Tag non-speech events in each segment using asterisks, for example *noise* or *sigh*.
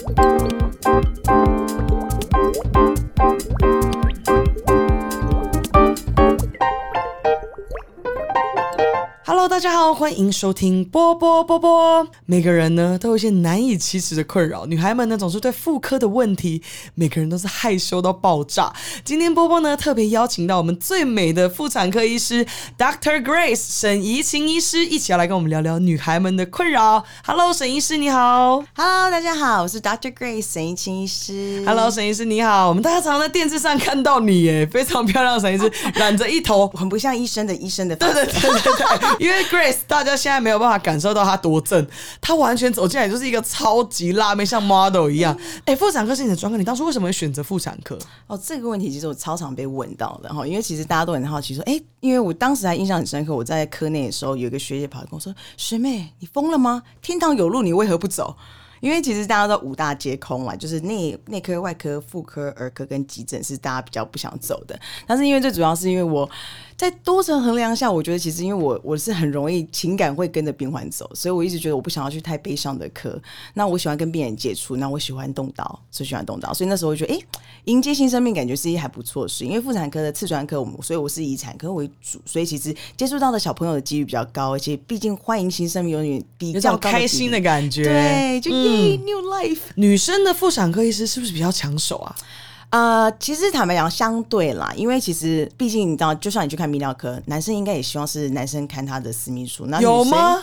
thank you 大家好，欢迎收听波波波波。每个人呢都有一些难以启齿的困扰，女孩们呢总是对妇科的问题，每个人都是害羞到爆炸。今天波波呢特别邀请到我们最美的妇产科医师 Dr. Grace 沈怡晴医师，一起要来跟我们聊聊女孩们的困扰。Hello，沈医师你好。Hello，大家好，我是 Dr. Grace 沈怡清医师。Hello，沈医师你好。我们大家常常在电视上看到你耶，非常漂亮的沈医师，*laughs* 染着一头很不像医生的医生的对对对对对，*laughs* 因为 Grace 大家现在没有办法感受到她多正，她完全走进来就是一个超级辣妹，像 model 一样。哎、妇产科是你的专科，你当初为什么会选择妇产科？哦，这个问题其实我超常被问到的哈，因为其实大家都很好奇说，哎、因为我当时还印象很深刻，我在科内的时候，有一个学姐跑来跟我说：“学妹，你疯了吗？天堂有路，你为何不走？”因为其实大家都五大皆空嘛，就是内内科、外科、妇科、儿科跟急诊是大家比较不想走的。但是因为最主要是因为我在多层衡量下，我觉得其实因为我我是很容易情感会跟着病患走，所以我一直觉得我不想要去太悲伤的科。那我喜欢跟病人接触，那我喜欢动刀，最喜欢动刀，所以那时候我就觉得，哎、迎接新生命感觉是一件还不错的事。因为妇产科的次专科，我们所以我是以产科为主，所以其实接触到的小朋友的几率比较高，而且毕竟欢迎新生命有点比较开心的感觉。对，就耶、new life。女生的妇产科医师是不是比较抢手啊？呃，其实坦白讲，相对啦，因为其实毕竟你知道，就算你去看泌尿科，男生应该也希望是男生看他的私密处，那有吗？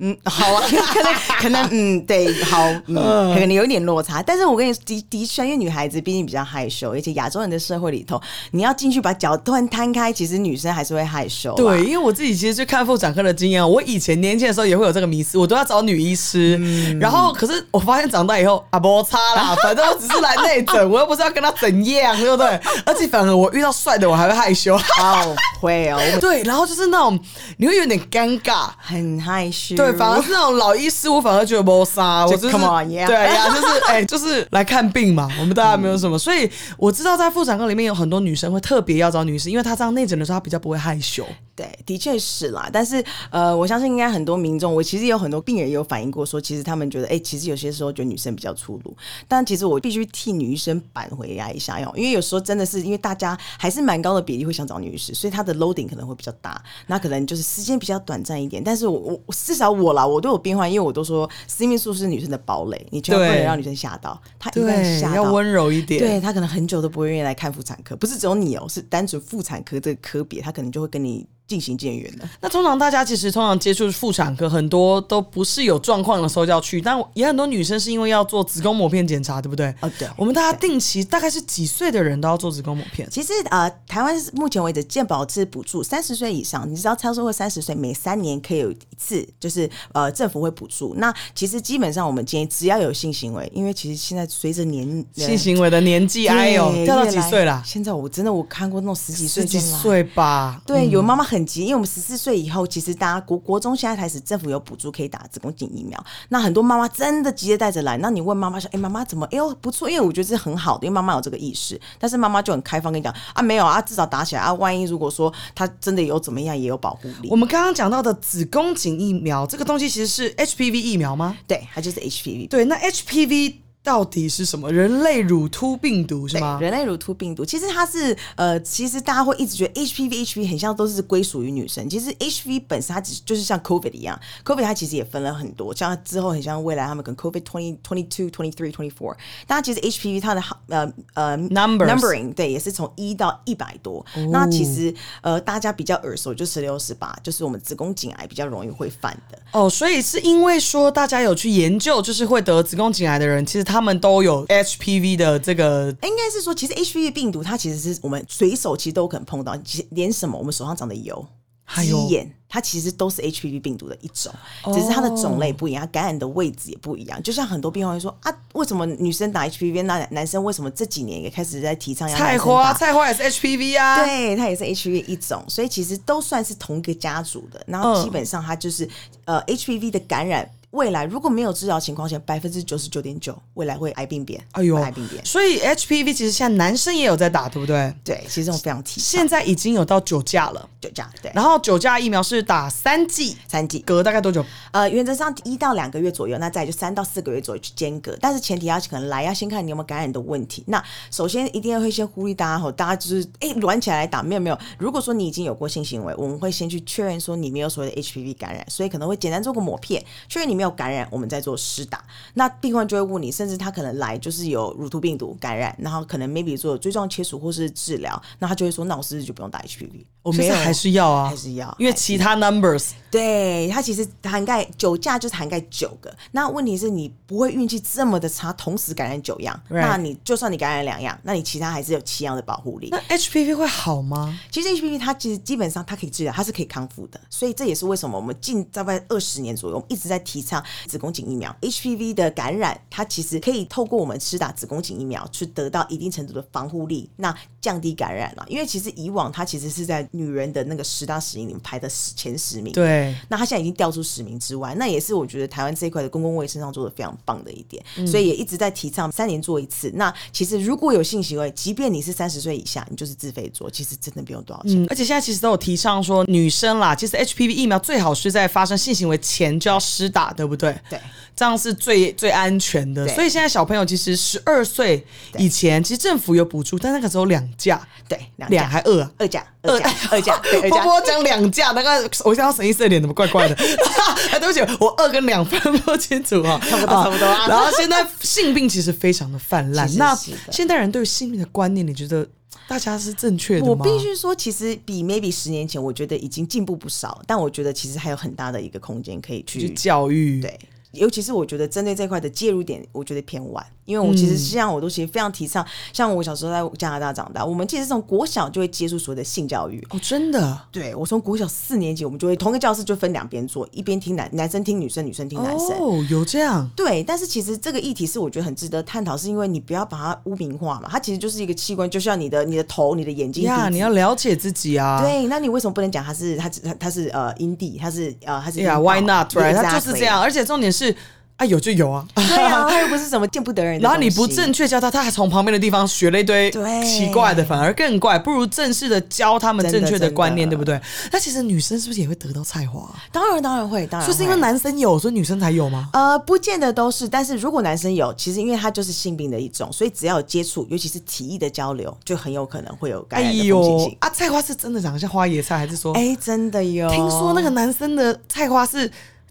嗯，好啊，*laughs* 可能可能嗯，对，好，嗯，可能有一点落差。但是我跟你的的确，因为女孩子毕竟比较害羞，而且亚洲人的社会里头，你要进去把脚突然摊开，其实女生还是会害羞、啊。对，因为我自己其实去看妇产科的经验，我以前年轻的时候也会有这个迷思，我都要找女医师。嗯然后，可是我发现长大以后啊，不差啦，反正我只是来内诊，我又不是要跟他怎样，对不对？*laughs* 而且反而我遇到帅的，我还会害羞。哦，会哦，*laughs* 对，然后就是那种你会有点尴尬。很害羞。对，反而是那种老医师，我反而觉得谋杀，我就就是 come on，yeah 对呀，就是哎、就是来看病嘛，我们大家没有什么，所以我知道在妇产科里面有很多女生会特别要找女士，因为她这样内诊的时候，她比较不会害羞。对，的确是啦。但是呃，我相信应该很多民众，我其实有很多病人也有反映过说，其实他们觉得，哎、其实有些时候觉得女生比较粗鲁。但其实我必须替女医生扳回来一下哟，因为有时候真的是因为大家还是蛮高的比例会想找女医师，所以她的 loading 可能会比较大，那可能就是时间比较短暂一点。但是我我我至少我啦，我都有变化，因为我都说私密处是女生的堡垒，你千万不能让女生吓到，她一旦对，吓到。要温柔一点。对她可能很久都不会愿意来看妇产科，不是只有你哦，是单纯妇产科这个科别，她可能就会跟你渐行渐远的。那通常大家其实通常接触妇产科，很多都不是有状况的时候要去，但也很多女生是因为要做子宫膜片检查，对不对？哦对我们大家定期大概是几岁的人都要做子宫膜片？其实呃，台湾目前为止健保是补助三十岁以上，你知道超过三十岁，每三年可以有一次，就是呃政府会补助。那其实基本上我们建议只要有性行为，因为其实现在随着年性行为的年纪，哎呦，掉到几岁啦？现在我真的我看过那种十几岁十几岁吧？对，有妈妈很急，因为我们十四岁以后，其实大家国国中现在开始政府有补助可以打子宫颈疫苗，那很多妈妈真的急着带着来，那你问妈妈说，哎、妈妈怎么？哎呦不错，因为我觉得这是很好的，因为妈妈有这个意识，但是妈妈就很开放跟你讲啊，没有啊，至少打起来啊，万一如果说她真的有怎么样，也有保护力我。们刚刚讲到的子宫颈疫苗，这个东西其实是 HPV 疫苗吗？对，它就是 HPV。对，那 HPV 到底是什么？人类乳突病毒是，吗？人类乳突病毒，其实它是呃，其实大家会一直觉得 HPV HPV 很像都是归属于女生，其实 HPV 本身它只就是像 COVID 一样，COVID 它其实也分了很多，像之后很像未来他们跟 COVID twenty twenty two twenty three twenty four，但它其实 HPV 它的呃呃 Numbers numbering 对也是从一到一百多，那其实呃大家比较耳熟就十六十八，就是我们子宫颈癌比较容易会犯的。哦，所以是因为说大家有去研究，就是会得子宫颈癌的人，其实他们都有 HPV 的这个应该是说，其实 HPV 病毒它其实是我们随手其实都可能碰到，其实连什么我们手上长的油、还有鸡眼，它其实都是 HPV 病毒的一种，只是它的种类不一样，它感染的位置也不一样。就像很多病患会说啊，为什么女生打 HPV，那男生为什么这几年也开始在提倡要菜花，菜花也是 HPV 啊。对，它也是 HPV 一种，所以其实都算是同一个家族的。然后基本上它就是、呃 HPV 的感染。未来如果没有治疗情况下，百分之九十九点九未来会癌病变，哎呦癌病变。所以 HPV 其实现在男生也有在打，对不对？对，其实这种非常提现在已经有到九价了，九价，对，然后九价疫苗是打三剂，三剂。隔大概多久？呃，原则上一到两个月左右，那再就三到四个月左右去间隔，但是前提要可能来要先看你有没有感染的问题。那首先一定要会先呼吁大家吼，大家就是哎软起来来打，没有没有。如果说你已经有过性行为，我们会先去确认说你没有所谓的 HPV 感染，所以可能会简单做个抹片，确认你没有感染，我们再做施打。那病患就会问你，甚至他可能来就是有乳突病毒感染，然后可能 maybe 做锥状切除或是治疗，那他就会说，那我是不是就不用打 HPV？我没有，还是要啊，还是要，因为其他 numbers 对它其实涵盖九价就是涵盖九个。那问题是你不会运气这么的差，同时感染九样，那你就算你感染两样，那你其他还是有七样的保护力。那 HPV 会好吗？其实 HPV 它其实基本上它可以治疗，它是可以康复的。所以这也是为什么我们近大概二十年左右，我们一直在提倡子宫颈疫苗。HPV 的感染，它其实可以透过我们施打子宫颈疫苗，去得到一定程度的防护力，那降低感染了。因为其实以往它其实是在女人的那个十大死因里面排的前十名，对。那它现在已经掉出十名之外，那也是我觉得台湾这一块的公共卫生上做的非常棒的一点，所以也一直在提倡三年做一次。那其实如果有性行为，即便你是三十岁以下，你就是自费做，其实真的不用多少钱。而且现在其实都有提倡说，女生啦，其实 HPV 疫苗最好是在发生性行为前就要施打，对不对？对，这样是最最安全的。所以现在小朋友其实十二岁以前，其实政府有补助，但那个时候两价，对，两还二二价。二价，*laughs* 二价，波波讲两价，那个我想要沈医师的脸怎么怪怪的？*laughs* 哎，对不起，我二跟两分不清楚啊，差不多，差不多。然后现在性病其实非常的泛滥，那现代人对性病的观念，你觉得大家是正确的吗？我必须说，其实比 maybe 十年前，我觉得已经进步不少，但我觉得其实还有很大的一个空间可以去教育，对。尤其是我觉得针对这块的介入点，我觉得偏晚，因为我其实像我都其实非常提倡，像我小时候在加拿大长大，我们其实从国小就会接触所谓的性教育。哦，真的，对我从国小四年级，我们就会同一个教室就分两边坐，一边听男男生听女生，女生听男生，哦，有这样，对，但是其实这个议题是我觉得很值得探讨，是因为你不要把它污名化嘛，它其实就是一个器官，就像你的你的头、你的眼睛呀，你要了解自己啊，对，那你为什么不能讲它是它它它是呃阴蒂，它是呃它是呀，Why not？Right？它就是这样，而且重点是。啊，有就有啊，对啊，他 *laughs* 又不是什么见不得人。然后你不正确教他，他还从旁边的地方学了一堆奇怪的，反而更怪。不如正式的教他们正确的观念，对不对？那其实女生是不是也会得到菜花？当然，当然会，当然。就是因为男生有，所以女生才有吗？呃，不见得都是。但是如果男生有，其实因为他就是性病的一种，所以只要有接触，尤其是体液的交流，就很有可能会有感染的风险性。啊，菜花是真的长得像花椰菜，还是说？哎，真的有。听说那个男生的菜花是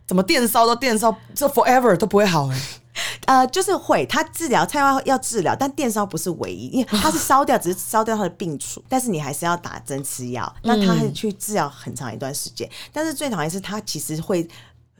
怎么电烧都电烧，这 forever 都不会好哎。*laughs* 呃，就是会，他治疗菜花要治疗，但电烧不是唯一，因为它是烧掉，只是烧掉它的病处，但是你还是要打针吃药，那他还去治疗很长一段时间。但是最讨厌是，他其实会。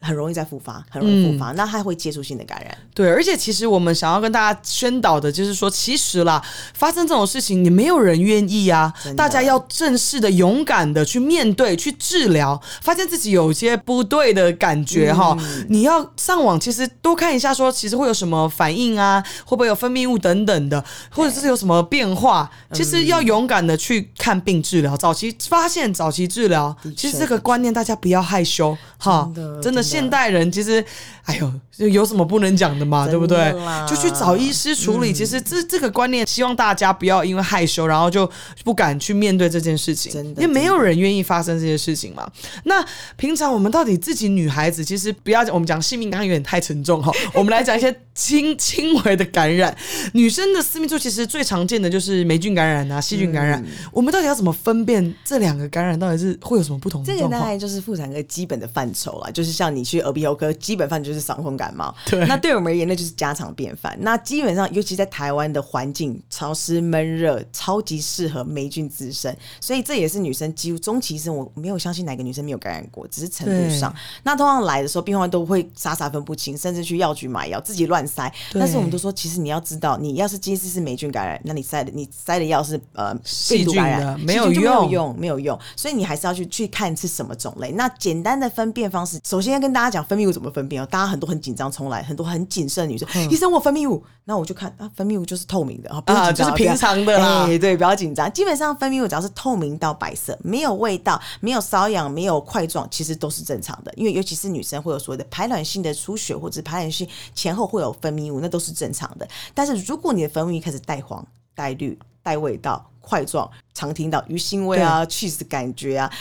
很容易再复发，很容易复发，那它会接触性的感染。对，而且其实我们想要跟大家宣导的，就是说，其实啦，发生这种事情，你没有人愿意啊。大家要正式的、勇敢的去面对、去治疗。发现自己有些不对的感觉哈，你要上网，其实多看一下，说其实会有什么反应啊，会不会有分泌物等等的，或者是有什么变化。其实要勇敢的去看病治疗，早期发现、早期治疗。其实这个观念大家不要害羞哈，真的。现代人其实，哎呦，有什么不能讲的嘛？对不对？就去找医师处理。其实这这个观念，希望大家不要因为害羞，然后就不敢去面对这件事情。真的，因为没有人愿意发生这些事情嘛。那平常我们到底自己女孩子，其实不要讲，我们讲性命刚刚有点太沉重哈。我们来讲一些轻 *laughs* 轻微的感染。女生的私密处其实最常见的就是霉菌感染啊，细菌感染。我们到底要怎么分辨这两个感染到底是会有什么不同？这个大概就是妇产科基本的范畴了，就是像你。去耳鼻喉科，基本上就是伤风感冒。对，那对我们而言，那就是家常便饭。那基本上，尤其在台湾的环境潮湿闷热，超级适合霉菌滋生。所以这也是女生几乎终其一生，我没有相信哪个女生没有感染过，只是程度上。那通常来的时候，病患都会傻傻分不清，甚至去药局买药，自己乱塞。但是我们都说，其实你要知道，你要是今次是霉菌感染，那你塞的你塞的药是呃细菌病毒感染，没有用没有用用，没有用。所以你还是要去去看是什么种类。那简单的分辨方式，首先要跟大家讲分泌物怎么分辨哦。大家很多很紧张，冲来很多很谨慎的女生，医生我分泌物，那我就看啊，分泌物就是透明的啊，不就是平常的啦 *laughs* 哎对，不要紧张。基本上分泌物只要是透明到白色，没有味道，没有瘙痒，没有块状，其实都是正常的。因为尤其是女生会有所谓的排卵性的出血，或者排卵性前后会有分泌物，那都是正常的。但是如果你的分泌开始带黄、带绿、带味道、块状，常听到鱼腥味啊、cheese 感觉啊、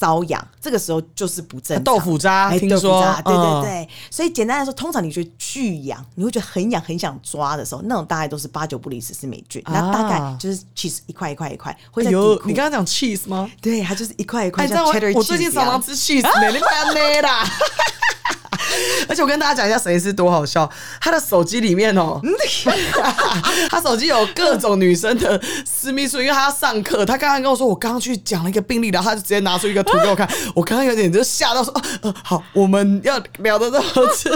瘙痒，这个时候就是不正常。豆腐渣哎豆腐听说渣对对嗯对。所以简单来说，通常你觉得巨痒，你会觉得很痒、很想抓的时候，那种大概都是八九不离十是霉菌。那大概就是 cheese 一块一块一块，会在底啊哎呦，裤你刚刚讲 cheese 吗？对，它就是一块一块像 cheddar 我最近常常吃 cheese 呢，你看那啦。而且我跟大家讲一下，沈医师多好笑。他的手机里面哦，*laughs* 他手机有各种女生的私密处，因为他要上课。他刚刚跟我说，我刚刚去讲了一个病例，然后他就直接拿出一个图给我看。我刚刚有点就吓到说，哦，好，我们要聊的这么次。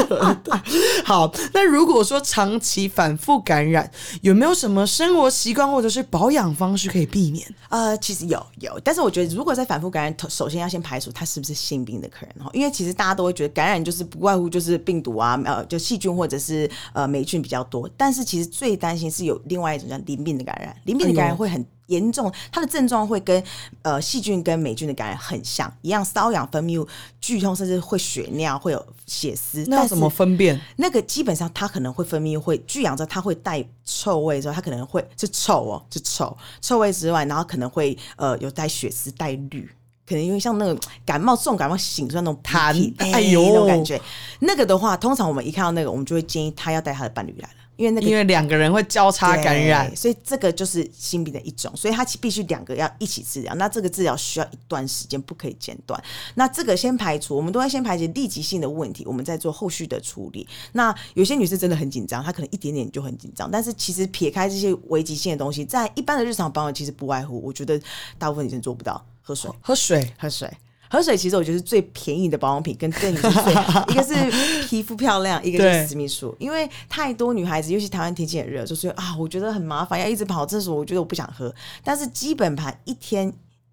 对好，那如果说长期反复感染，有没有什么生活习惯或者是保养方式可以避免？呃，其实有有，但是我觉得如果在反复感染，首先要先排除他是不是性病的客人哈，因为其实大家都会觉得感染就是不外乎就是病毒啊，呃，就细菌或者是呃霉菌比较多，但是其实最担心是有另外一种叫淋病的感染，淋病的感染会很。严重，它的症状会跟呃细菌跟霉菌的感染很像，一样瘙痒、分泌物、剧痛，甚至会血尿、会有血丝。那怎么分辨？那个基本上它可能会分泌会巨痒之后，它会带臭味之后，它可能会是臭哦，是臭臭味之外，然后可能会呃有带血丝、带绿。可能因为像那个感冒重感冒醒出来那种鼻痰涕哎呦那种感觉，那个的话，通常我们一看到那个，我们就会建议他要带他的伴侣来了，因为那个因为两个人会交叉感染，所以这个就是心病的一种，所以它必须两个要一起治疗。那这个治疗需要一段时间，不可以间断。那这个先排除，我们都要先排解立即性的问题，我们再做后续的处理。那有些女生真的很紧张，她可能一点点就很紧张，但是其实撇开这些危急性的东西，在一般的日常保养，其实不外乎，我觉得大部分女生做不到，喝水，喝水。喝水。喝水其实我觉得是最便宜的保养品，跟对女生最 *laughs* 一个是皮肤漂亮，一个就是私密处。因为太多女孩子，尤其台湾天气很热，就是啊，我觉得很麻烦，要一直跑厕所，我觉得我不想喝。但是基本盘一天。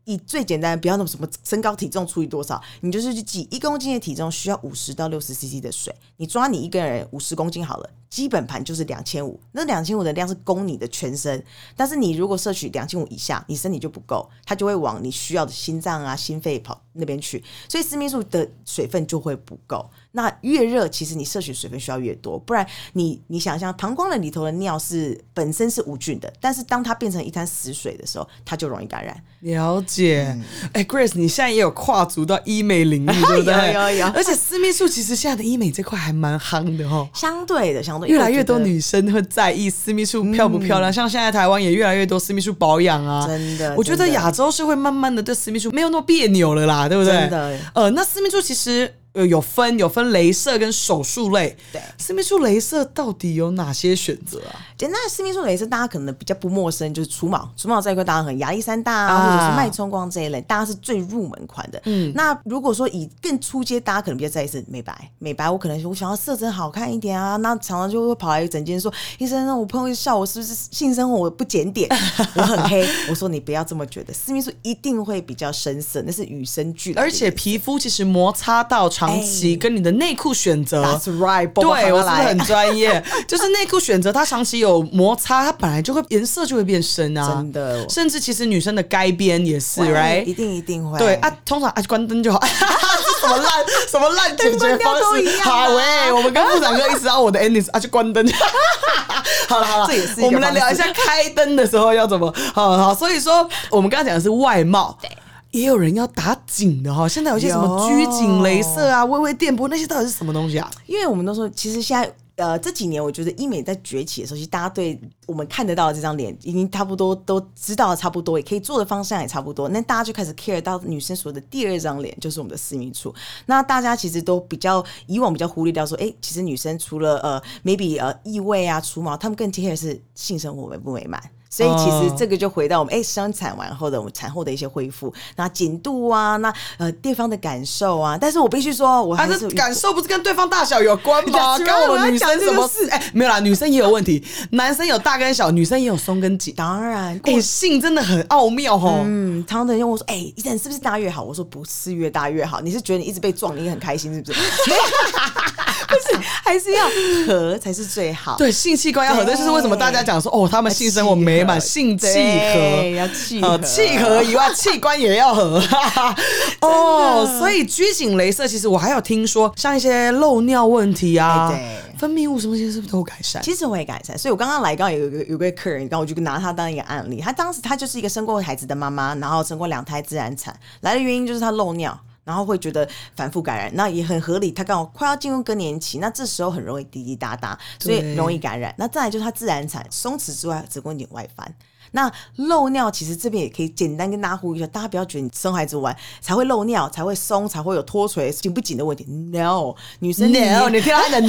以最简单的，不要那么什么身高体重除以多少，你就是去记一公斤的体重需要五十到六十 CC 的水。你抓你一个人五十公斤好了，基本盘就是两千五。那两千五的量是供你的全身，但是你如果摄取两千五以下，你身体就不够，它就会往你需要的心脏啊、心肺跑那边去，所以私密处的水分就会不够。那越热，其实你摄取水分需要越多，不然你你想象膀胱的里头的尿是本身是无菌的，但是当它变成一滩死水的时候，它就容易感染。了解，哎、g r a c e 你现在也有跨足到医美领域，对不对？有有有而且私密处其实现在的医美这块还蛮夯的哦。相对的，相对越来越多女生会在意私密处漂不漂亮，像现在台湾也越来越多私密处保养啊。嗯真的我觉得亚洲是会慢慢的对私密处没有那么别扭了啦，对不对？真的呃，那私密处其实呃有分有分镭射跟手术类。对私密处镭射到底有哪些选择啊？简单的私密处镭射，大家可能比较不陌生，就是除毛，除毛这一块大家很亚历山大啊，啊或者是脉冲光这一类，大家是最入门款的。嗯，那如果说以更初阶，大家可能比较在意是美白，美白我可能我想要色泽好看一点啊，那常常就会跑来整间说，医生，那我朋友笑我是不是性生活我不检点，*laughs* 我很黑。我说你不要这么觉得，私密处一定会比较深色，那是与生俱来而且皮肤其实摩擦到长期，哎跟你的内裤选择 That's right，对我是不是很专业？*laughs* 就是内裤选择，它长期有摩擦，它本来就会颜色就会变深啊，真的甚至其实女生的该边也是一，right？一定一定会对啊，通常啊关灯就好。*laughs* 什么烂什么烂解决方式？好喂，我们跟部长哥一直到我的 ending 啊，就关灯。*laughs* 好了好了，这也是我们来聊一下开灯的时候要怎么。好好，所以说我们刚刚讲的是外貌，对。也有人要打紧的哈，现在有些什么拘谨镭射啊、微微电波那些到底是什么东西啊？因为我们都说，其实现在呃这几年，我觉得医美在崛起的时候，其实大家对我们看得到的这张脸已经差不多都知道的差不多，也可以做的方向也差不多。那大家就开始 care 到女生所谓的第二张脸，就是我们的私密处。那大家其实都比较以往比较忽略掉说，哎、其实女生除了呃 maybe 呃异味啊、除毛，她们更 care 的是性生活美不美满。所以其实哦这个就回到我们哎生产完后的我们产后的一些恢复，那紧度啊，那呃对方的感受啊，但是我必须说，我啊，还是这感受不是跟对方大小有关吗跟我们女生什么事？哎、没有啦，女生也有问题，男生有大跟小，女生也有松跟紧。当然哎、性真的很奥妙哦。嗯，常常人问我说：“哎、医生是不是大越好？”我说：“不是越大越好。你是觉得你一直被撞，你很开心是不是？没有，不是，还是要和才是最好。对，性器官要合，对这就是为什么大家讲说哦，他们性生活美满，性契合。要契呃，合，契合以外，器官也要合。*laughs* 哦，所以拘谨镭射，其实我还有听说，像一些漏尿问题啊，分泌物什么，其实是不是都有改善？其实我也改善，所以我刚刚来，刚刚有一个有个客人，刚刚我就拿他当一个案例。他当时他就是一个生过孩子的妈妈，然后生过两胎自然产，来的原因就是他漏尿。然后会觉得反复感染，那也很合理。他刚好快要进入更年期，那这时候很容易滴滴答答，所以容易感染。那再来就是他自然产松弛之外，子宫颈外翻。那漏尿其实这边也可以简单跟大家呼吁一下，大家不要觉得你生孩子完才会漏尿，才会松，才会有脱垂紧不紧的问题。No，女生 *laughs* No，你听到他的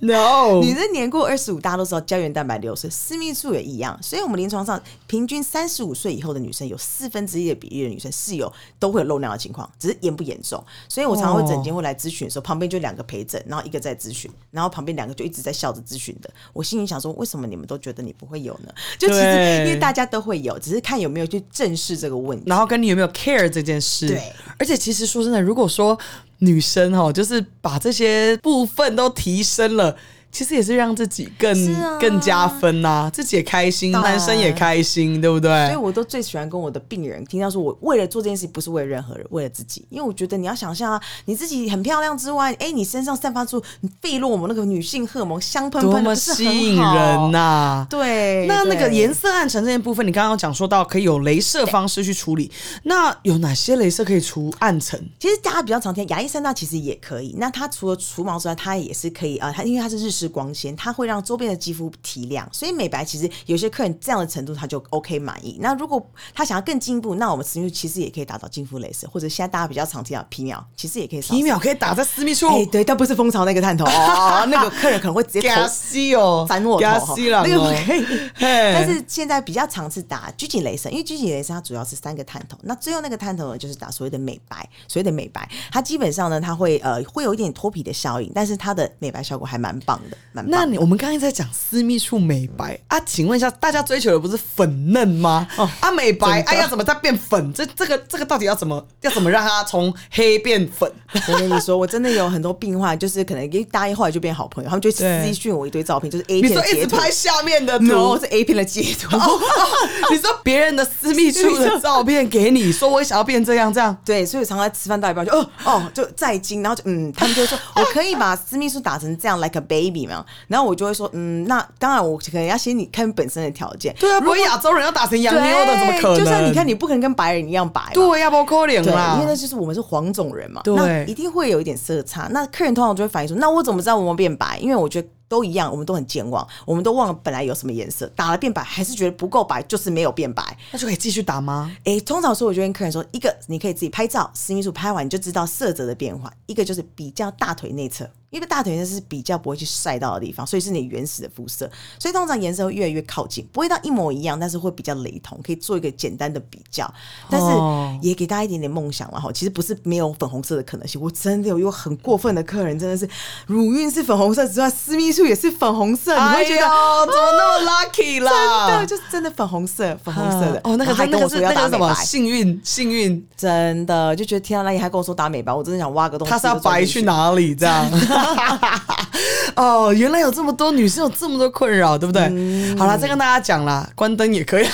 No，no，女生年过二十五，大家都知道胶原蛋白流失，私密处也一样。所以，我们临床上平均三十五岁以后的女生，有四分之一的比例的女生是有都会有漏尿的情况，只是严不严重。所以我常常会诊间会来咨询的时候，旁边就两个陪诊，然后一个在咨询，然后旁边两个就一直在笑着咨询的。我心里想说，为什么你们都觉得你不会有呢？就其实因为大家都会有，只是看有没有去正视这个问题。然后跟你有没有 care 这件事。对，而且其实说真的，如果说女生哈，就是把这些部分都提升了。其实也是让自己更、啊更加分呐、自己也开心，男生也开心，对不对？所以我都最喜欢跟我的病人听到说，我为了做这件事，不是为了任何人，为了自己。因为我觉得你要想象啊，你自己很漂亮之外，哎，你身上散发出费洛蒙那个女性荷尔蒙香喷喷的，吸引人呐、对，那那个颜色暗沉这件部分，你刚刚有讲说到可以有镭射方式去处理，那有哪些镭射可以除暗沉？其实大家比较常听牙医三大其实也可以。那它除了除毛之外，它也是可以啊、呃它因为它是日式光纤，它会让周边的肌肤提亮，所以美白其实有些客人这样的程度他就 OK 满意。那如果他想要更进一步，那我们私密处其实也可以打到净肤镭射，或者现在大家比较常听到皮秒，其实也可以扫皮秒可以打在私密处，哎、对，但不是蜂巢那个探头哦，*laughs* 那个客人可能会直接头给他吸哦，翻我给他头哈，吸了那个。可以。*laughs* 但是现在比较常是打拘谨镭射，因为拘谨镭射它主要是三个探头，那最后那个探头呢就是打所谓的美白，所谓的美白，它基本上呢它会呃会有一点脱皮的效应，但是它的美白效果还蛮棒的，蛮棒的。那你我们刚才在讲私密处美白啊，请问一下，大家追求的不是粉嫩吗？哦，啊，美白真的啊，要怎么再变粉？这这个这个到底要怎么要怎么让它从黑变粉？我跟你说，我真的有很多病患，就是可能一答应后来就变好朋友，他们就私对讯我一堆照片，就是 A 片的截图。说一直拍下面的图 no 是 A 片的截图。*laughs* 你说别人的私密处的照片给你，说我想要变这样这样。对，所以我常常在吃饭到一半就哦哦就在惊，然后就嗯，他们就会说 *laughs* 我可以把私密处打成这样 like a baby 嘛，然后我就会说嗯，那当然我可能要先你看本身的条件，对啊，不会亚洲人要打成洋妞的，怎么可能？就像你看，你不可能跟白人一样白。对呀，不可能对，啦，因为那就是我们是黄种人嘛，对那一定会有一点色差。那客人通常就会反映说，那我怎么知道我们变白？因为我觉得都一样，我们都很健忘，我们都忘了本来有什么颜色，打了变白，还是觉得不够白，就是没有变白。那就可以继续打吗？诶，通常说，我就跟客人说，一个你可以自己拍照，私密处拍完你就知道色泽的变化；一个就是比较大腿内侧，因为大腿内侧是比较不会去晒到的地方，所以是你原始的肤色，所以通常颜色会越来越靠近，不会到一模一样，但是会比较雷同，可以做一个简单的比较。但哦是也给大家一点点梦想了哈，其实不是没有粉红色的可能性，我真的有一个很过分的客人，真的是乳晕是粉红色之外，私密处也是粉红色，你会觉得。哎怎么那么 lucky 啦？真的就是真的粉红色，粉红色的哦，那个还跟我说要那个是什么幸运幸运，真的就觉得天啊，那你还跟我说打美白，我真的想挖个洞。他是要白去？哪里这样？*laughs* 哦，原来有这么多女生有这么多困扰，对不对？嗯好了，再跟大家讲啦，关灯也可以。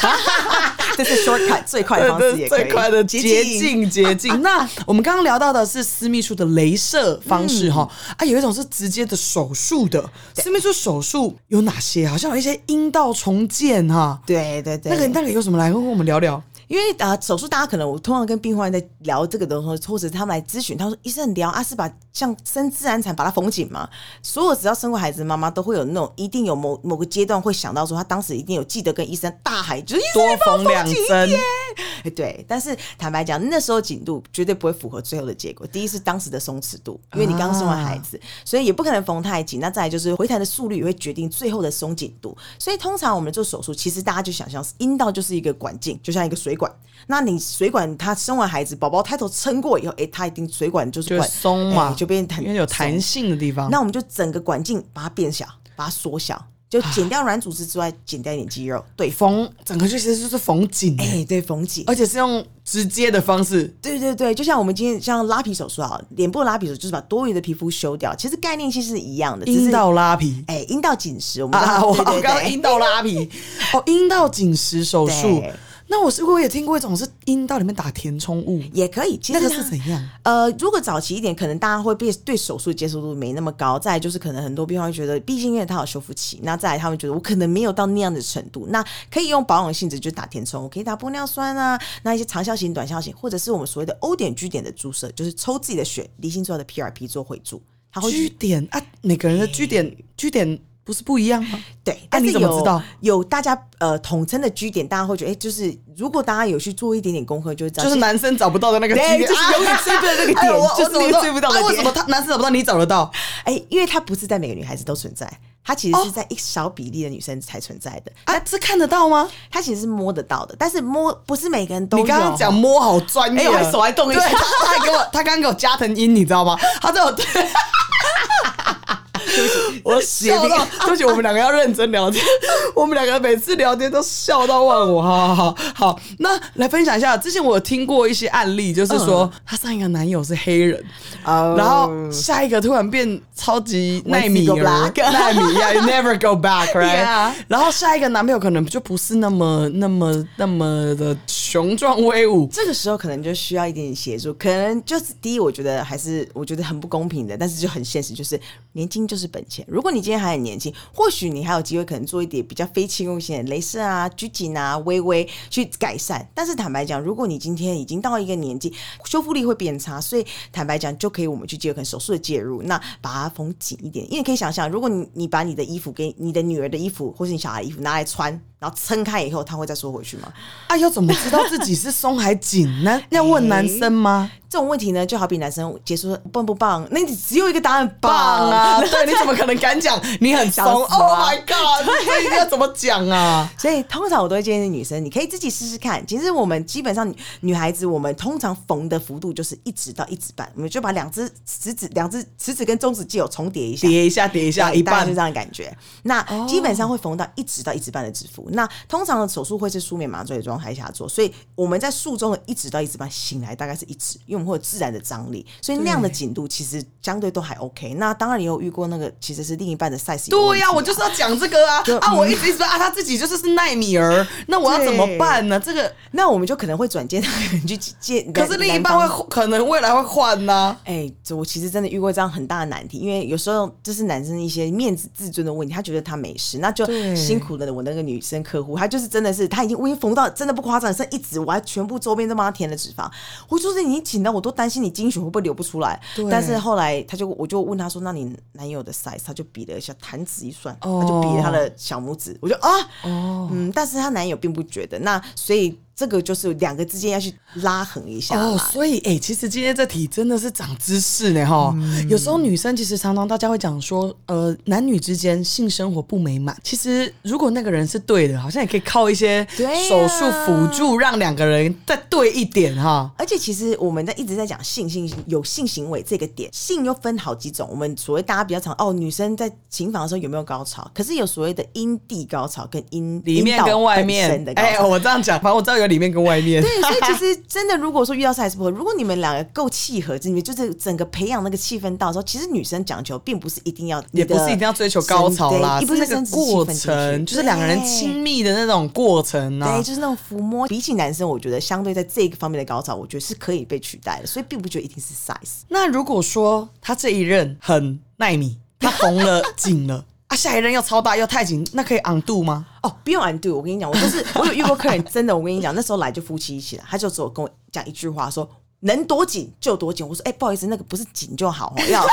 这是 shortcut *laughs* 最快的方式，也可以最快的捷捷。径捷径。那我们刚刚聊到的是私密处的镭射方式哈、啊，有一种是直接的手术的。私密处手术有哪些？好像有一些阴道重建哈。对对对，那个那个有什么来跟我们聊聊？因为啊、呃手术大家可能我通常跟病患在聊这个的时候，或者他们来咨询，他说医生聊啊是把像生自然产把它缝紧嘛？所有只要生过孩子的妈妈都会有那种一定有某某个阶段会想到说，她当时一定有记得跟医生大喊，就是多缝两针，哎对，但是坦白讲，那时候紧度绝对不会符合最后的结果。第一是当时的松弛度，因为你刚生完孩子，所以也不可能缝太紧。那再来就是回弹的速率也会决定最后的松紧度。所以通常我们做手术，其实大家就想象阴道就是一个管径，就像一个水管。那你水管它生完孩子，宝宝胎头撑过以后，哎，它一定水管就是就管松嘛哎就变很因为有弹性的地方。那我们就整个管径把它变小，把它缩小，就减掉软组织之外，减掉一点肌肉，对，缝整个就其实就是缝紧，哎，对，缝紧。而且是用直接的方式。对对对，就像我们今天像拉皮手术啊，脸部拉皮手术就是把多余的皮肤修掉，其实概念其实是一样的，阴道拉皮哎阴道紧实，我们啊，刚我刚刚阴道拉皮 *laughs* 哦，阴道紧实手术对。那我是不是也听过一种是阴道里面打填充物？也可以，其那个是怎样？呃，如果早期一点，可能大家会被对手术接受度没那么高。再来就是可能很多病患会觉得，毕竟因为它有修复期，那再来他们觉得我可能没有到那样的程度，那可以用保养性质，就打填充，我可以打玻尿酸啊，那一些长效型、短效型，或者是我们所谓的 O 点、G 点的注射，就是抽自己的血，离心出来的 PRP 做回注，它会据点啊，每个人的 G 点 G 点不是不一样吗？对，啊但是有你怎么知道有大家呃统称的居点，大家会觉得，哎、就是如果大家有去做一点点功课，就会知道，就是男生找不到的那个点，就是永远追不到那个 *laughs* 点，哎就是那个追不到的点。啊为什么他男生找不到，你找得到？哎、因为他不是在每个女孩子都存在，他其实是在一小比例的女生才存在的。啊，是看得到吗？他其实是摸得到的，但是摸不是每个人都有。你刚刚讲摸好专业，哎我手还动一，下他他还给我，他刚刚给我加藤音，你知道吗？他在我对。*laughs* 我笑到，对不起，我们两个要认真聊天。*laughs* 我们两个每次聊天都笑到忘我。好好好好，那来分享一下。之前我有听过一些案例，就是说她上一个男友是黑人，哦然后下一个突然变超级奈米儿，black 奈米，Yeah，you never go back，right？Yeah *laughs* 然后下一个男朋友可能就不是那么、那么、那么的雄壮威武，这个时候可能就需要一点点协助，可能就是第一，我觉得还是我觉得很不公平的，但是就很现实，就是年轻就是本钱。如果你今天还很年轻，或许你还有机会可能做一点比较非侵入性的镭射啊、拘谨啊、微微去改善。但是坦白讲，如果你今天已经到一个年纪，修复力会变差，所以坦白讲，就可以我们去介入可能手术的介入，那把它缝紧一点。因为你可以想象，如果你你把你的衣服给你的女儿的衣服，或是你小孩的衣服拿来穿，然后撑开以后，他会再缩回去吗？哎呦怎么知道自己是松还紧呢？*laughs* 要问男生吗？这种问题呢，就好比男生结束说棒不棒，那你只有一个答案棒棒啊！*laughs* 对，你怎么可能敢讲你很松？Oh 吗 my god！要怎么讲啊？*laughs* 所以通常我都会建议女生，你可以自己试试看。其实我们基本上女女孩子，我们通常缝的幅度就是一指到一指半，我们就把两只食指、两只食指跟中指既有重叠一下，叠一下，叠一下，一半这样的感觉。那基本上会缝到一指到一指半的指腹。那通常的手术会是舒眠麻醉的状态下做，所以我们在术中的一指到一指半醒来大概是一指，因为我们会有自然的张力，所以那样的紧度其实相对都还 OK。那当然也有遇过那个其实是另一半的题啊对呀、我就是要讲这个啊啊！我一直一直说啊，他自己就是是奈米儿，那我要怎么办呢？这个那我们就可能会转接他人去接，可是另一半会可能未来会换呢、哎、这我其实真的遇过这样很大的难题，因为有时候这是男生一些面子自尊的问题，他觉得他没事，那就辛苦了我那个女生客户，她就是真的是，她已经我已经缝到真的不夸张，剩一指，我还全部周边都帮她填了脂肪，我就是已经紧到我都担心你精血会不会流不出来。对，但是后来他就我就问他说，那你男友的 size，他就比了一下，弹指一算，哦。他就比了他的小拇指，我就啊，嗯，但是她男友并不觉得，那所以这个就是两个之间要去拉横一下哦，所以哎、其实今天这题真的是长知识呢哈。嗯有时候女生其实常常大家会讲说，呃，男女之间性生活不美满。其实如果那个人是对的，好像也可以靠一些手术辅助，让两个人再对一点哈。而且其实我们在一直在讲性性有性行为这个点，性又分好几种。我们所谓大家比较常哦，女生在情房的时候有没有高潮？可是有所谓的阴蒂高潮跟阴里面跟外面的，高哎、潮。我这样讲，反正我知道有里面跟外面。对，所以其实真的，如果说遇到 size 不合，如果你们两个够契合，你们就是整个培养那个气氛到的时候，其实女生讲求并不是一定要，也不是一定要追求高潮啦，也不是是那个过程，就是两个人亲密的那种过程啊对，。就是那种抚摸。比起男生，我觉得相对在这个方面的高潮，我觉得是可以被取代的，所以并不觉得一定是 size。那如果说他这一任很耐米，他红了 *laughs* 紧了。啊，下一任要超大要太紧，那可以 undo 吗？哦，不用 undo。我跟你讲，我就是 *laughs* 我有遇过客人，真的，我跟你讲，那时候来就夫妻一起来，他就只有跟我讲一句话说。能多紧就多紧。我说，哎、不好意思，那个不是紧就好哦，要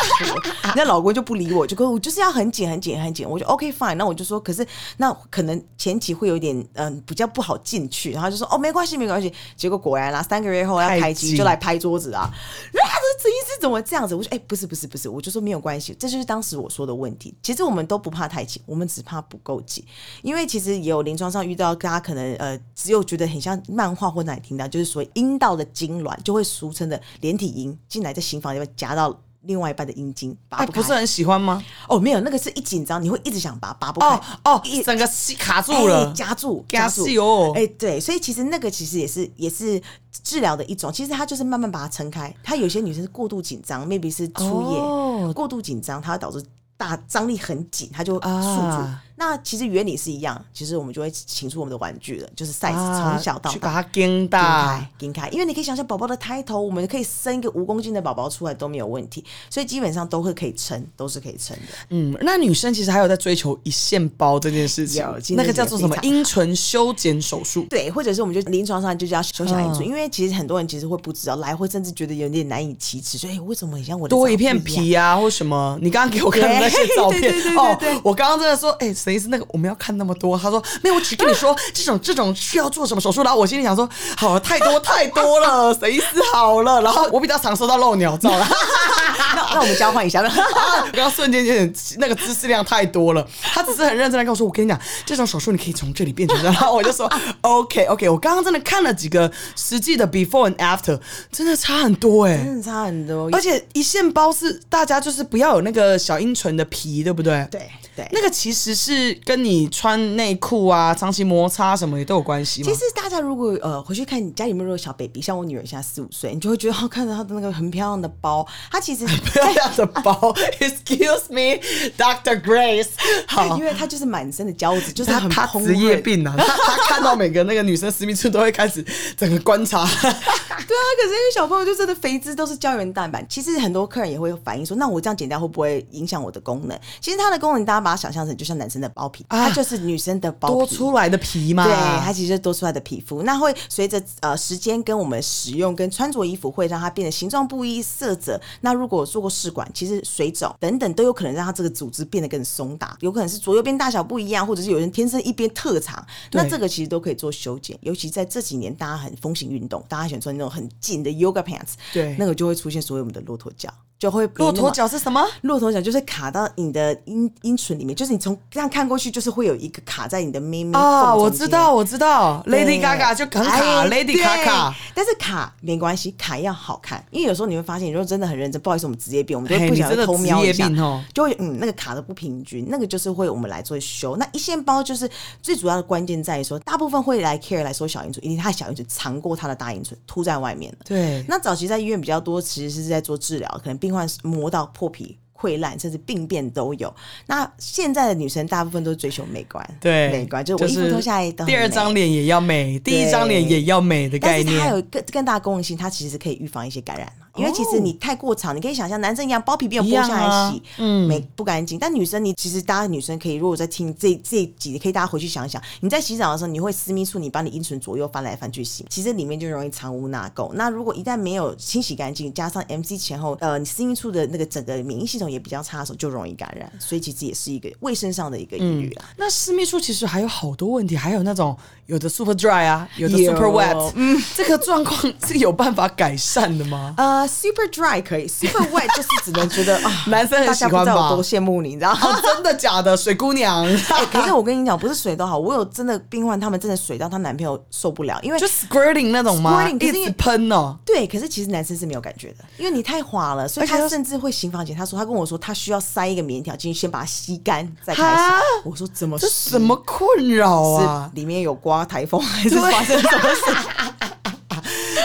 那老公就不理我，就跟我就是要很紧很紧很紧。我就 OK fine，那我就说，可是那可能前期会有点嗯、比较不好进去，然后就说哦没关系没关系。结果果然啦，三个月后要开机就来拍桌子啊，那 *laughs* 这陈医师怎么这样子？我说哎、不是不是不是，我就说没有关系，这就是当时我说的问题。其实我们都不怕太紧，我们只怕不够紧，因为其实也有临床上遇到大家可能呃只有觉得很像漫画或哪听到，就是所谓阴道的痉挛，就会俗称的连体婴进来在刑房里面夹到。另外一半的阴茎拔哎，不开不是很喜欢吗？哦，没有，那个是一紧张，你会一直想拔，拔不开。哦哦一，整个卡住了欸，夹住，夹住哦哎，对，所以其实那个其实也是也是治疗的一种，其实它就是慢慢把它撑开。它有些女生是过度紧张，maybe 是初夜、哦过度紧张，它会导致大张力很紧，它就束住。啊那其实原理是一样，其实我们就会请出我们的玩具了，就是 size 啊从小到大。去把它跟大开，，顶开，因为你可以想象宝宝的胎头，我们可以生一个五公斤的宝宝出来都没有问题，所以基本上都会可以撑，都是可以撑的。嗯，那女生其实还有在追求一线包这件事情那个叫做什么阴唇修剪手术。对，或者是我们就临床上就叫修小阴唇，嗯因为其实很多人其实会不知道，来会甚至觉得有点难以启齿，说哎、为什么很像我的多一片？皮啊，或什么？你刚刚给我看的那些照片 *laughs* 对对对对哦我刚刚真的说，哎、沈医师，那个我们要看那么多。他说没有，我只跟你说 *laughs* 这种这种需要做什么手术。然后我心里想说，好太多太多了，沈医师好了。然后我比较常收到漏鸟照了，*laughs* 那那我们交换一下，*laughs* 我刚刚瞬间有点那个知识量太多了。他只是很认真的跟我说，我跟你讲，这种手术你可以从这里变成这样。然后我就说 OK OK，我刚刚真的看了几个实际的 before and after，真的差很多哎、真的差很多。而且一线包是大家就是不要有那个小阴唇的皮，对不对？对对，那个其实是跟你穿内裤啊、长期摩擦什么也都有关系吗？其实大家如果呃回去看你家里面如果有小 baby，像我女儿现在四五岁，你就会觉得哦，看着她的那个很漂亮的包，她其实 *laughs* 漂亮的包，Excuse me, Doctor Grace。好因，为她就是满身的胶质，就是她很蓬他职业病啊，*laughs* 她她看到每个那个女生私密处都会开始整个观察。对啊，可是因为小朋友就真的肥脂都是胶原蛋白，其实很多客人也会反映说，那我这样减掉会不会影响我的功能？其实它的功能，大家把它想象成就像男生的包皮，啊它就是女生的包皮。多出来的皮嘛，对，它其实是多出来的皮肤，那会随着呃时间跟我们使用跟穿着衣服，会让它变得形状不一、色泽。那如果做过试管，其实水肿等等都有可能让它这个组织变得更松打，有可能是左右边大小不一样，或者是有人天生一边特长，那这个其实都可以做修剪。尤其在这几年，大家很风行运动，大家喜欢穿那种很紧的 yoga pants，对那个就会出现所谓我们的骆驼脚，就会比骆驼脚是什么？骆驼脚就是卡到你的阴阴唇里面，就是你从这样看过去，就是会有一个卡在你的咪咪啊，缝中间我知道，我知道，Lady Gaga 就很卡哎，Lady 对 Gaga。但是卡没关系，卡要好看，因为有时候你会发现，你如果真的很认真，不好意思，我们职业病，我们就不小心偷瞄一下哦，就会嗯那个卡的不平均，那个就是会我们来做修。那一线包就是最主要的关键在于说，大部分会来 care 来说小阴唇，因为他的小阴唇长过他的大阴唇，凸在外面了。对，那早期在医院比较多，其实是在做治疗，可能病患磨到破皮。溃烂甚至病变都有。那现在的女生大部分都追求美观，对，美观就是我衣服脱下来都第二张脸也要美，第一张脸也要美的概但是它。有更更大的功能性，它其实可以预防一些感染嘛。因为其实你太过长，你可以想象男生一样包皮没有剥下来洗，嗯没不干净。但女生你其实大家女生可以，如果在听这这一集，可以大家回去想一想，你在洗澡的时候，你会私密处你把你阴唇左右翻来翻去洗，其实里面就容易藏污纳垢。那如果一旦没有清洗干净，加上 MC 前后，呃，你私密处的那个整个免疫系统也比较差的时候，就容易感染。所以其实也是一个卫生上的一个疑虑啦。那私密处其实还有好多问题，还有那种有的 super dry 啊，有的 super wet，嗯，这个状况是有办法改善的吗？呃，super dry 可以，super wet 就是只能觉得 *laughs* 啊，男生很大喜欢吧家不知道有多羡慕你，你知道吗？哦，真的假的？水姑娘，*laughs* 哎可是我跟你讲，不是水都好，我有真的病患，他们真的水到她男朋友受不了，因为就 squirting 那种吗一直喷哦。对，可是其实男生是没有感觉的，因为你太滑了，所以他他甚至会行房前，他说他跟我说他需要塞一个棉条进去，先把它吸干再开始。我说怎么这什么困扰啊是？里面有刮台风 *laughs* 还是发生什么事？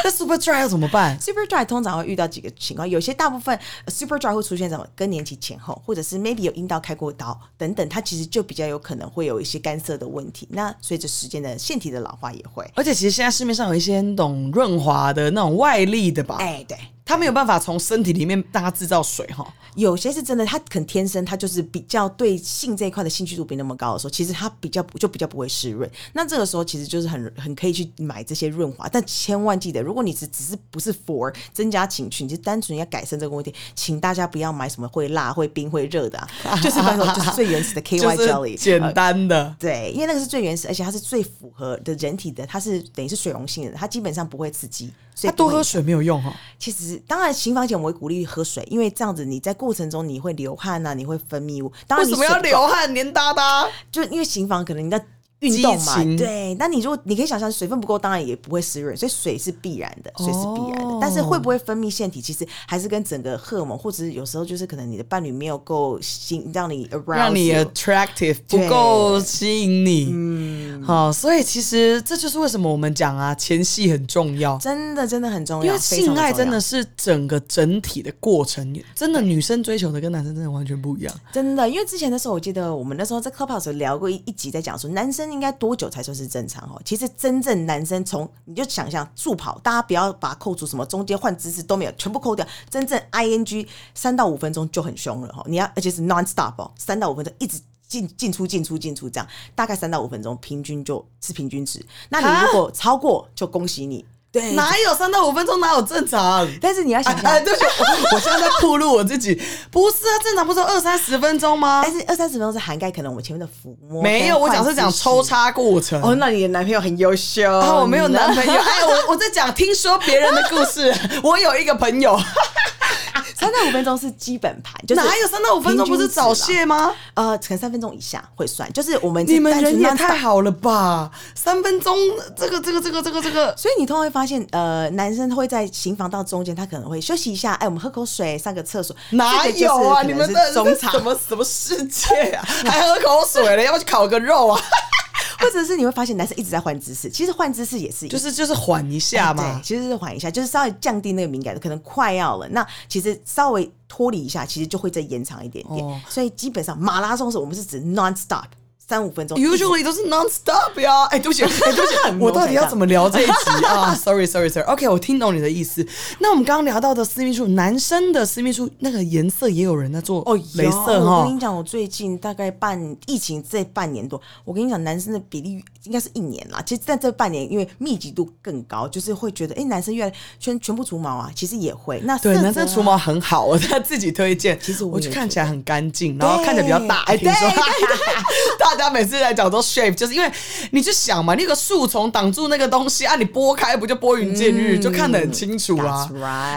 那 super dry 要怎么办？Super dry 通常会遇到几个情况，有些大部分呃 super dry 会出现在什么更年期前后，或者是 maybe 有阴道开过刀等等，它其实就比较有可能会有一些干涩的问题。那随着时间的腺体的老化也会。而且其实现在市面上有一些那种润滑的那种外力的吧？哎，对它没有办法从身体里面让它制造水哈。有些是真的，他可能天生他就是比较对性这一块的兴趣度比那么高的时候，其实他比较就比较不会湿润。那这个时候其实就是很很可以去买这些润滑，但千万记得，如果你只只是不是 for 增加情趣，你就单纯要改善这个问题，请大家不要买什么会辣、会冰、会热的、啊，*laughs* 就是那种就是最原始的 KY 就是 jelly，简呃单的，对，因为那个是最原始，而且它是最符合的人体的，它是等于是水溶性的，它基本上不会刺激，所以多喝水没有用哈。其实，当然，行房前我会鼓励喝水，因为这样子你在过程中你会流汗呐、你会分泌物。当然，你为什么要流？汗黏哒哒？就因为行房可能你在运动嘛对。那你如果你可以想象水分不够，当然也不会湿润，所以水是必然的，水是必然的。哦但是会不会分泌腺体，其实还是跟整个荷尔蒙，或者是有时候就是可能你的伴侣没有够吸让你 around，让你 attractive 不够吸引你，嗯，好，所以其实这就是为什么我们讲啊，前戏很重要，真的真的很重要，因为性爱真的是整个整体的过程，真的女生追求的跟男生真的完全不一样。真的，因为之前的时候，我记得我们那时候在 Clubhouse 聊过一一集，在讲说男生应该多久才算是正常哦。其实真正男生从你就想象助跑，大家不要把扣除什么中间换姿势都没有，全部扣掉。真正 ing 三到五分钟就很凶了哈，你要而且是 non stop 哦，三到五分钟一直。进进出进出进出这样，大概三到五分钟，平均就是平均值。那你如果超过，就恭喜你。对，哪有三到五分钟哪有正常？*laughs* 但是你要想象，哎，对，我 *laughs* 我现在在暴露我自己，不是啊，正常不是二三十分钟吗但？是二三十分钟是涵盖可能我们前面的抚摸，没有，我讲是讲抽。插过程。哦，那你的男朋友很优秀啊，我没有男朋友。哎，我我在讲听说别人的故事。*laughs* 我有一个朋友，三到五分钟是基本盘，*laughs* 就是哪有三到五分钟不是早泄吗？呃，可能三分钟以下会算，就是我们你们人也太好了吧！三分钟，这个这个这个这个这个，所以你通常会发现，呃，男生会在行房到中间，他可能会休息一下，哎，我们喝口水，上个厕所。哪有啊？你们这中场什，么什么世界啊？还喝口水了？*laughs* 要不要去烤个肉啊？或者是你会发现男生一直在换姿势，其实换姿势也是一就是就是缓一下嘛对，。其实是缓一下，就是稍微降低那个敏感度，可能快要了，那其实稍微脱离一下，其实就会再延长一点点。哦所以基本上马拉松是我们是指 non stop 三五分钟 Usually 都是 non stop 呀，哎，对不起，*laughs* 哎，对不起，我到底要怎么聊这一集 *laughs* 啊？Sorry，Sorry，Sorry。OK，我听懂你的意思。那我们刚刚聊到的私密处，男生的私密处那个颜色也有人在做哦，镭射哈我跟你。讲，我最近大概半疫情这半年多，我跟你讲，男生的比例应该是一年啦。其实在这半年，因为密集度更高，就是会觉得，哎、男生越来全全部除毛啊，其实也会。那对，男生除毛很好，我在自己推荐。其实我我就看起来很干净，然后看起来比较大。哎听说对对大 *laughs* 家每次来讲都 shape，就是因为你就想嘛，你有个树丛挡住那个东西啊，你拨开不就拨云见日，就看得很清楚啊。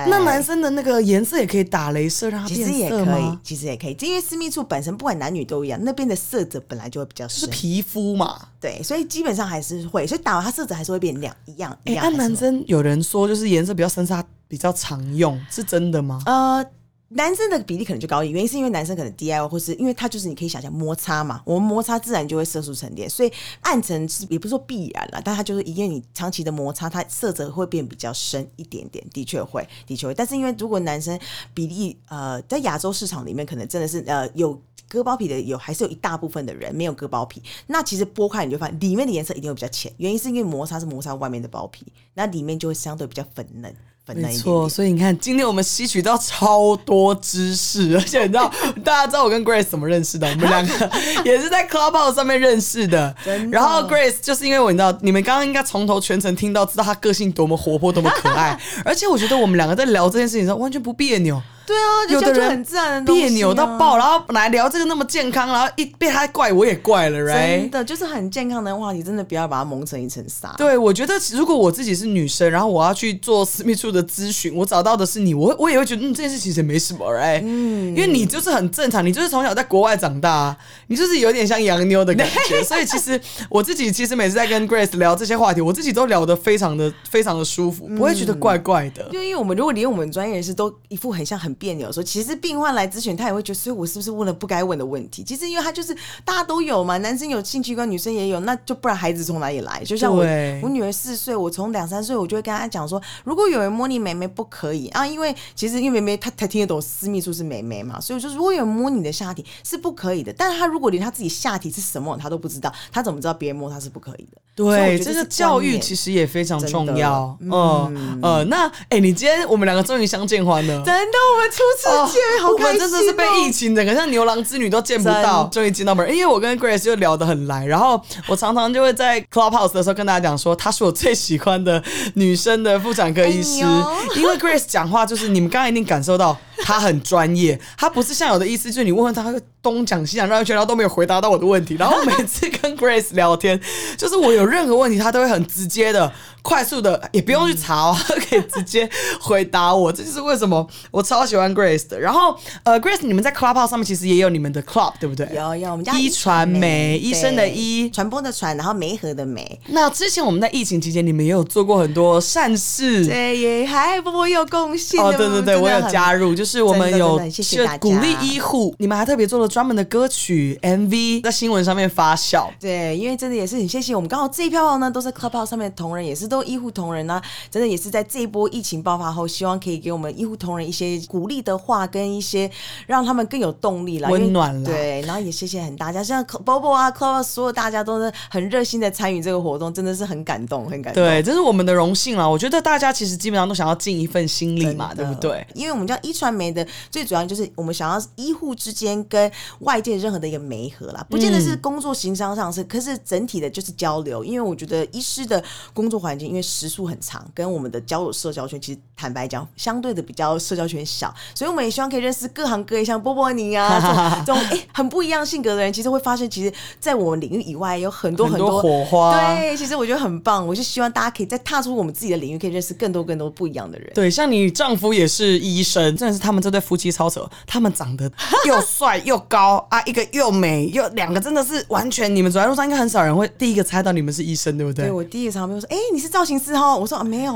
那男生的那个颜色也可以打镭射让它变其实也色可以吗？，其实也可以，因为私密处本身不管男女都一样，那边的色泽本来就会比较深，是皮肤嘛。对，所以基本上还是会，所以打完它色泽还是会变亮一样一哎，按样还是会。男生有人说就是颜色比较深，是他比较常用，是真的吗？呃，男生的比例可能就高一点，原因是因为男生可能 DIY 或是因为它就是你可以想象摩擦嘛，我们摩擦自然就会色素沉淀，所以暗沉是也不是说必然啦，但它就是因为你长期的摩擦，它色泽会变比较深一点点，的确会，的确会。但是因为如果男生比例呃在亚洲市场里面，可能真的是呃有。割包皮的有还是有一大部分的人没有割包皮，那其实剥开你就发现里面的颜色一定会比较浅，原因是因为摩擦是摩擦外面的包皮，那里面就会相对比较粉嫩，没错，一点点。所以你看，今天我们吸取到超多知识，而且你知道，大家知道我跟 Grace 怎么认识的？我们两个 *laughs* 也是在 Clubhouse 上面认识的。的然后 Grace 就是因为我你知道，你们刚刚应该从头全程听到，知道她个性多么活泼，多么可爱，*laughs* 而且我觉得我们两个在聊这件事情的时候完全不别扭。对啊，有的人就很自然的啊别扭到爆，然后本来聊这个那么健康，然后一被他怪我也怪了，right？真的就是很健康的话题，真的不要把它蒙成一层纱。对，我觉得如果我自己是女生，然后我要去做私密处的咨询，我找到的是你，我我也会觉得，嗯，这件事其实也没什么，，right？，嗯，因为你就是很正常，你就是从小在国外长大，啊你就是有点像洋妞的感觉，所以其实我自己其实每次在跟 Grace 聊这些话题，我自己都聊得非常的非常的舒服，不会觉得怪怪的。就 *laughs* 因为我们如果连我们专业人士都一副很像很别扭的时候，其实病患来咨询，他也会觉得，所以我是不是问了不该问的问题？其实因为他就是大家都有嘛，男生有性器官，女生也有，那就不然孩子从哪里来？就像我我女儿四岁，我从两三岁我就会跟她讲说，如果有人摸你妹妹不可以啊，因为其实因为妹妹她才听得懂私密处是妹妹嘛，所以就是如果有人摸你的下体是不可以的。但是她如果连她自己下体是什么她都不知道，她怎么知道别人摸她是不可以的？对，这个教育其实也非常重要。嗯呃，那哎、你今天我们两个终于相见欢了。真的，我们初次见，好我开心、哦！们真的是被疫情整个像牛郎织女都见不到，终于见到面。因为我跟 Grace 就聊得很来，然后我常常就会在 Clubhouse 的时候跟大家讲说，她是我最喜欢的女生的妇产科医师，哎因为 Grace 讲话就是你们刚刚一定感受到她很专业，他不是像有的意思，就是你问问他，会东讲西讲，绕一圈，然后都没有回答到我的问题。然后每次跟 Grace 聊天，就是我有任何问题，他都会很直接的、快速的，也不用去查哦，他可以直接回答我。这就是为什么我超喜欢 Grace 的。然后呃，Grace，你们在 Clubhouse 上面其实也有你们的 Club，对不对？有有，我们家一传媒医生的医传播的传，然后媒合的媒。那之前我们在疫情期间，你们也有做过很多善事。对也，还波波有贡献哦，对对对，我有加入，就是我们有谢谢鼓励医护，你们还特别做了专门的歌曲 MV，在新闻上面发酵。对，因为真的也是很谢谢我们，刚好这一票呢都是 Clubhouse 上面的同仁，也是都医护同仁呢、真的也是在这一波疫情爆发后，希望可以给我们医护同仁一些鼓励的话，跟一些让他们更有动力啦，温暖啦对，然后也谢谢很大家，像 Bobo 啊 Clubhouse 所有大家都是很热心的参与这个活动，真的是很感动，很感动。对，这是我们的荣幸啦。我觉得大家其实基本上都想要尽一份心力嘛，对不对？？因为我们叫一传媒的，最主要就是我们想要医护之间跟外界任何的一个媒合啦，不见得是工作行商上是，可是整体的就是交流。因为我觉得医师的工作环境，因为时数很长，跟我们的交友社交圈，其实坦白讲，相对的比较社交圈小，所以我们也希望可以认识各行各业，像波波尼啊 *laughs* 这种哎、很不一样性格的人，其实会发现，其实在我们领域以外有很多很多多火花对，其实我觉得很棒，我就希望大家可以再踏出我们自己的领域，可以认识更多更多不一样的人。对，像你丈夫也是医生，真的是他们这对夫妻超扯，他们长得又帅又高啊，一个又美又两个真的是完全，你们走在路上应该很少人会第一个猜到你们是医生，对不对？对我第一个常朋友说：“哎、你是造型师哦？”我说：“啊，没有。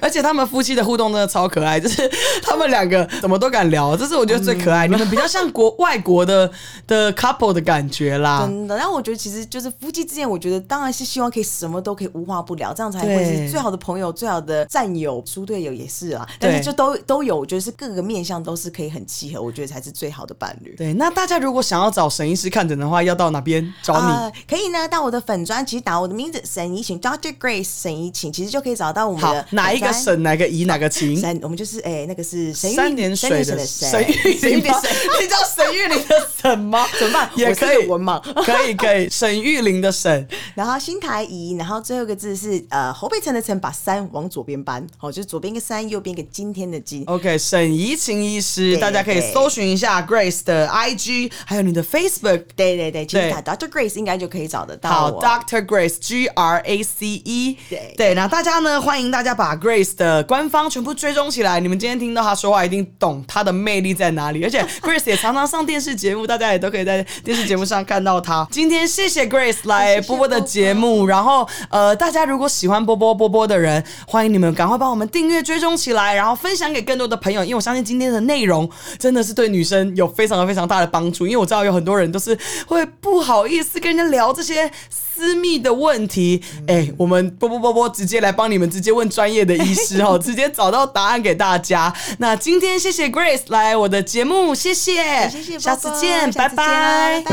而且他们夫妻的互动真的超可爱，就是他们两个怎么都敢聊，这是我觉得最可爱。你们比较像国外国的的 couple 的感觉啦。真的，但我觉得其实就是夫妻之间，我觉得当然是希望可以什么都可以无话不聊，这样才会是最好的朋友、最好的战友、猪队友也是啊。但是就都都有，我觉得是各个面相都是可以很契合，我觉得才是最好的伴侣。对，那大家如果想要找沈医师看诊的话，要到哪边找你？啊可以呢，到我的粉专，其实打我的名字沈怡晴，Doctor Grace 沈怡晴，其实就可以找到我们好的，哪一个沈，哪个怡，哪个晴？沈，我们就是哎、那个是沈玉三点水三的点水沈玉琳吗？沈你叫沈玉林的沈吗？*laughs* 怎么办？也可以文盲。*laughs* 可以可以，沈玉林的沈。然后新台怡，然后最后一个字是呃侯佩岑的岑，把三往左边搬，好、就是左边一个三，右边一个今天的今。OK，沈怡晴医师，大家可以搜寻一下 Grace 的 IG，还有你的 Facebook。对对对，其实对打 Doctor Grace 应该就可以找得到好。，Doctor Grace G R A C E，对对，那大家呢，欢迎大家把 Grace 的官方全部追踪起来。你们今天听到他说话，一定懂他的魅力在哪里。而且 *laughs* Grace 也常常上电视节目，大家也都可以在电视节目上看到他。*laughs* 今天谢谢 Grace 来波波的节目，然后呃，大家如果喜欢波波波波的人，欢迎你们赶快帮我们订阅追踪起来，然后分享给更多的朋友，因为我相信今天的内容真的是对女生有非常非常大的帮助，因为我知道有很多人都是会不好意思跟人家聊这些私密的问题。哎，我们波波波波直接来帮你们，直接问专业的医师 *laughs* 哦，直接找到答案给大家。那今天谢谢 Grace 来我的节目，谢谢，谢谢，下次见，拜拜。